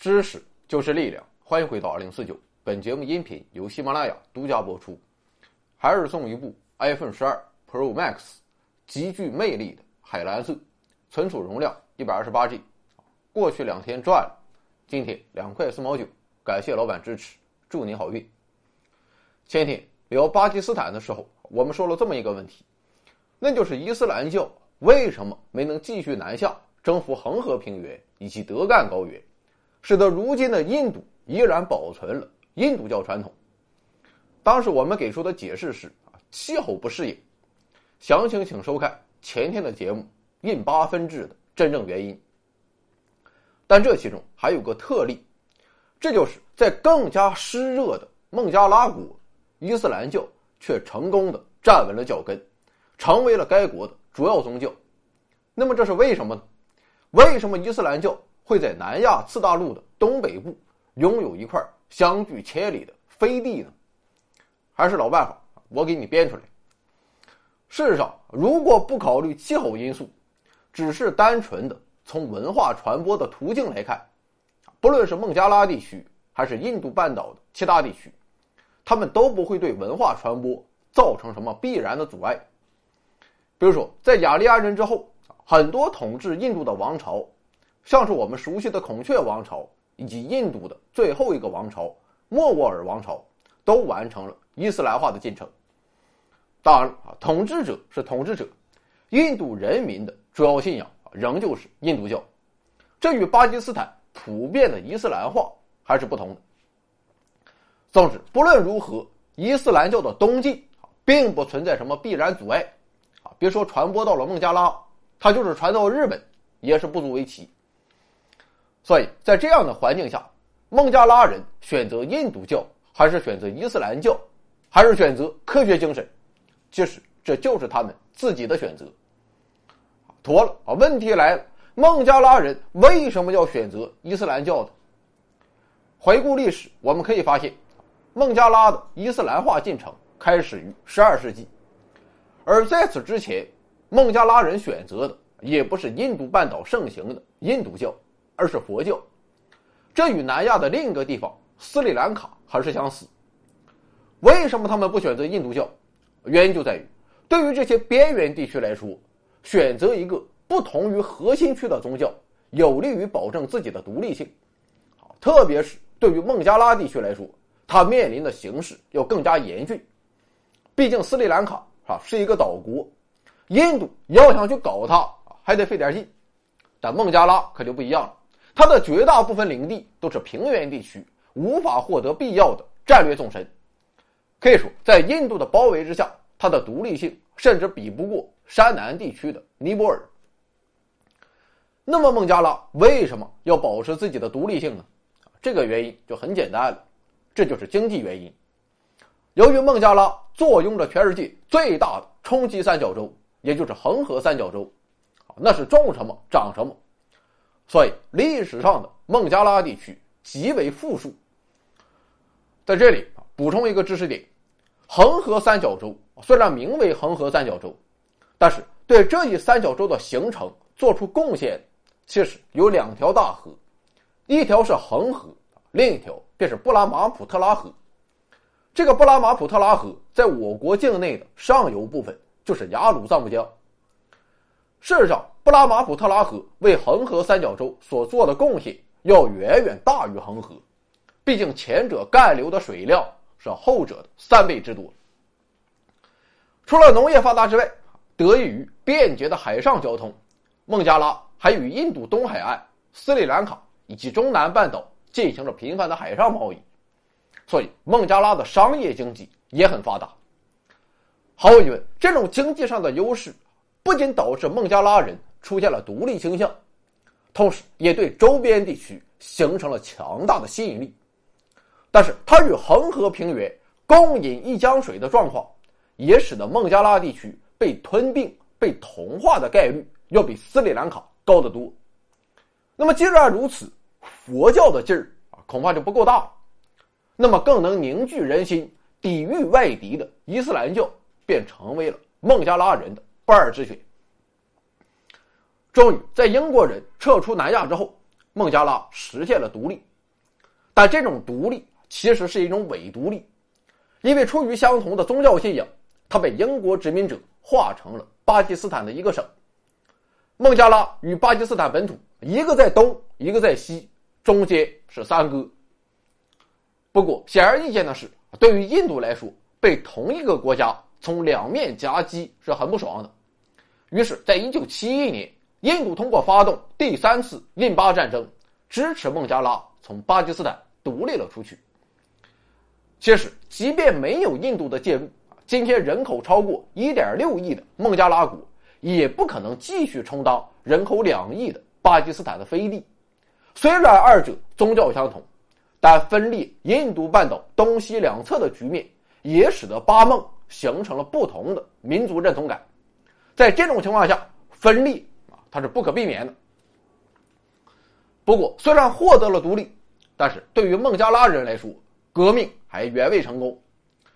知识就是力量，欢迎回到二零四九。本节目音频由喜马拉雅独家播出。还是送一部 iPhone 十二 Pro Max，极具魅力的海蓝色，存储容量一百二十八 G。过去两天赚了，今天两块四毛九，感谢老板支持，祝您好运。前天聊巴基斯坦的时候，我们说了这么一个问题，那就是伊斯兰教为什么没能继续南下？征服恒河平原以及德干高原，使得如今的印度依然保存了印度教传统。当时我们给出的解释是啊，气候不适应。详情请收看前天的节目《印巴分治的真正原因》。但这其中还有个特例，这就是在更加湿热的孟加拉国，伊斯兰教却成功的站稳了脚跟，成为了该国的主要宗教。那么这是为什么呢？为什么伊斯兰教会在南亚次大陆的东北部拥有一块相距千里的飞地呢？还是老办法，我给你编出来。事实上，如果不考虑气候因素，只是单纯的从文化传播的途径来看，不论是孟加拉地区还是印度半岛的其他地区，他们都不会对文化传播造成什么必然的阻碍。比如说，在雅利安人之后。很多统治印度的王朝，像是我们熟悉的孔雀王朝，以及印度的最后一个王朝莫卧儿王朝，都完成了伊斯兰化的进程。当然啊，统治者是统治者，印度人民的主要信仰仍旧是印度教，这与巴基斯坦普遍的伊斯兰化还是不同的。总之，不论如何，伊斯兰教的东进并不存在什么必然阻碍，啊，别说传播到了孟加拉。它就是传到日本，也是不足为奇。所以在这样的环境下，孟加拉人选择印度教，还是选择伊斯兰教，还是选择科学精神，其实这就是他们自己的选择。妥了啊，问题来了，孟加拉人为什么要选择伊斯兰教呢？回顾历史，我们可以发现，孟加拉的伊斯兰化进程开始于十二世纪，而在此之前。孟加拉人选择的也不是印度半岛盛行的印度教，而是佛教。这与南亚的另一个地方斯里兰卡很是相似。为什么他们不选择印度教？原因就在于，对于这些边缘地区来说，选择一个不同于核心区的宗教，有利于保证自己的独立性。特别是对于孟加拉地区来说，它面临的形势要更加严峻。毕竟斯里兰卡啊是一个岛国。印度要想去搞它，还得费点劲，但孟加拉可就不一样了，它的绝大部分领地都是平原地区，无法获得必要的战略纵深。可以说，在印度的包围之下，它的独立性甚至比不过山南地区的尼泊尔。那么，孟加拉为什么要保持自己的独立性呢？这个原因就很简单了，这就是经济原因。由于孟加拉坐拥着全世界最大的冲积三角洲。也就是恒河三角洲，那是种什么长什么，所以历史上的孟加拉地区极为富庶。在这里补充一个知识点：恒河三角洲虽然名为恒河三角洲，但是对这一三角洲的形成做出贡献，其实有两条大河，一条是恒河，另一条便是布拉马普特拉河。这个布拉马普特拉河在我国境内的上游部分。就是雅鲁藏布江。事实上，布拉马普特拉河为恒河三角洲所做的贡献要远远大于恒河，毕竟前者干流的水量是后者的三倍之多。除了农业发达之外，得益于便捷的海上交通，孟加拉还与印度东海岸、斯里兰卡以及中南半岛进行着频繁的海上贸易，所以孟加拉的商业经济也很发达。毫无疑问，这种经济上的优势不仅导致孟加拉人出现了独立倾向，同时也对周边地区形成了强大的吸引力。但是，它与恒河平原共饮一江水的状况，也使得孟加拉地区被吞并、被同化的概率要比斯里兰卡高得多。那么，既然如此，佛教的劲儿啊，恐怕就不够大。那么，更能凝聚人心、抵御外敌的伊斯兰教。便成为了孟加拉人的不二之选。终于，在英国人撤出南亚之后，孟加拉实现了独立，但这种独立其实是一种伪独立，因为出于相同的宗教信仰，它被英国殖民者划成了巴基斯坦的一个省。孟加拉与巴基斯坦本土一个在东，一个在西，中间是三哥。不过显而易见的是，对于印度来说，被同一个国家从两面夹击是很不爽的。于是，在一九七一年，印度通过发动第三次印巴战争，支持孟加拉从巴基斯坦独立了出去。其实，即便没有印度的介入，今天人口超过一点六亿的孟加拉国，也不可能继续充当人口两亿的巴基斯坦的飞地。虽然二者宗教相同，但分裂印度半岛东西两侧的局面，也使得巴孟形成了不同的民族认同感。在这种情况下，分裂，它是不可避免的。不过，虽然获得了独立，但是对于孟加拉人来说，革命还远未成功，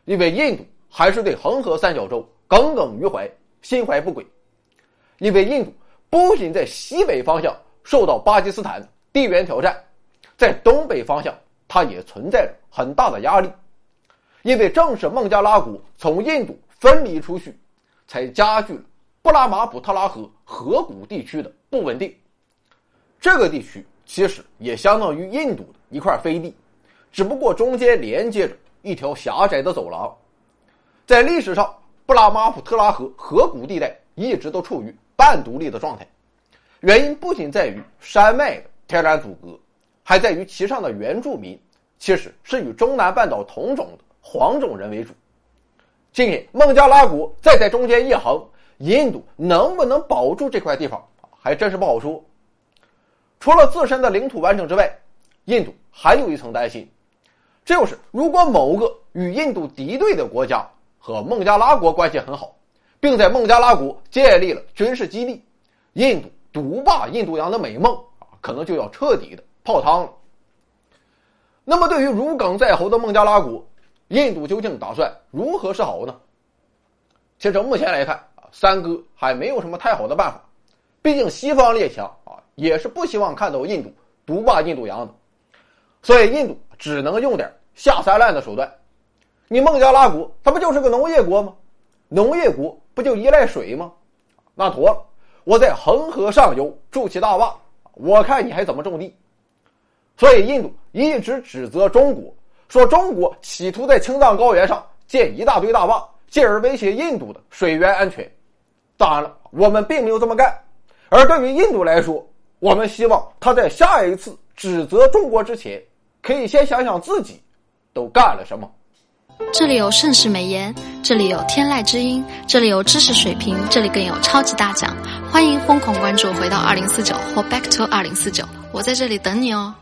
因为印度还是对恒河三角洲耿耿于怀，心怀不轨。因为印度不仅在西北方向受到巴基斯坦地缘挑战，在东北方向，它也存在着很大的压力。因为正是孟加拉国从印度分离出去，才加剧了。布拉马普特拉河河谷地区的不稳定，这个地区其实也相当于印度的一块飞地，只不过中间连接着一条狭窄的走廊。在历史上，布拉马普特拉河河谷地带一直都处于半独立的状态，原因不仅在于山脉的天然阻隔，还在于其上的原住民其实是与中南半岛同种的黄种人为主。今天孟加拉国再在中间一横。印度能不能保住这块地方，还真是不好说。除了自身的领土完整之外，印度还有一层担心，这就是如果某个与印度敌对的国家和孟加拉国关系很好，并在孟加拉国建立了军事基地，印度独霸印度洋的美梦啊，可能就要彻底的泡汤了。那么，对于如鲠在喉的孟加拉国，印度究竟打算如何是好呢？其实，目前来看。三哥还没有什么太好的办法，毕竟西方列强啊也是不希望看到印度独霸印度洋的，所以印度只能用点下三滥的手段。你孟加拉国它不就是个农业国吗？农业国不就依赖水吗？那妥了，我在恒河上游筑起大坝，我看你还怎么种地。所以印度一直指责中国，说中国企图在青藏高原上建一大堆大坝，进而威胁印度的水源安全。当然了，我们并没有这么干。而对于印度来说，我们希望他在下一次指责中国之前，可以先想想自己都干了什么。这里有盛世美颜，这里有天籁之音，这里有知识水平，这里更有超级大奖。欢迎疯狂关注，回到二零四九或 Back to 二零四九，我在这里等你哦。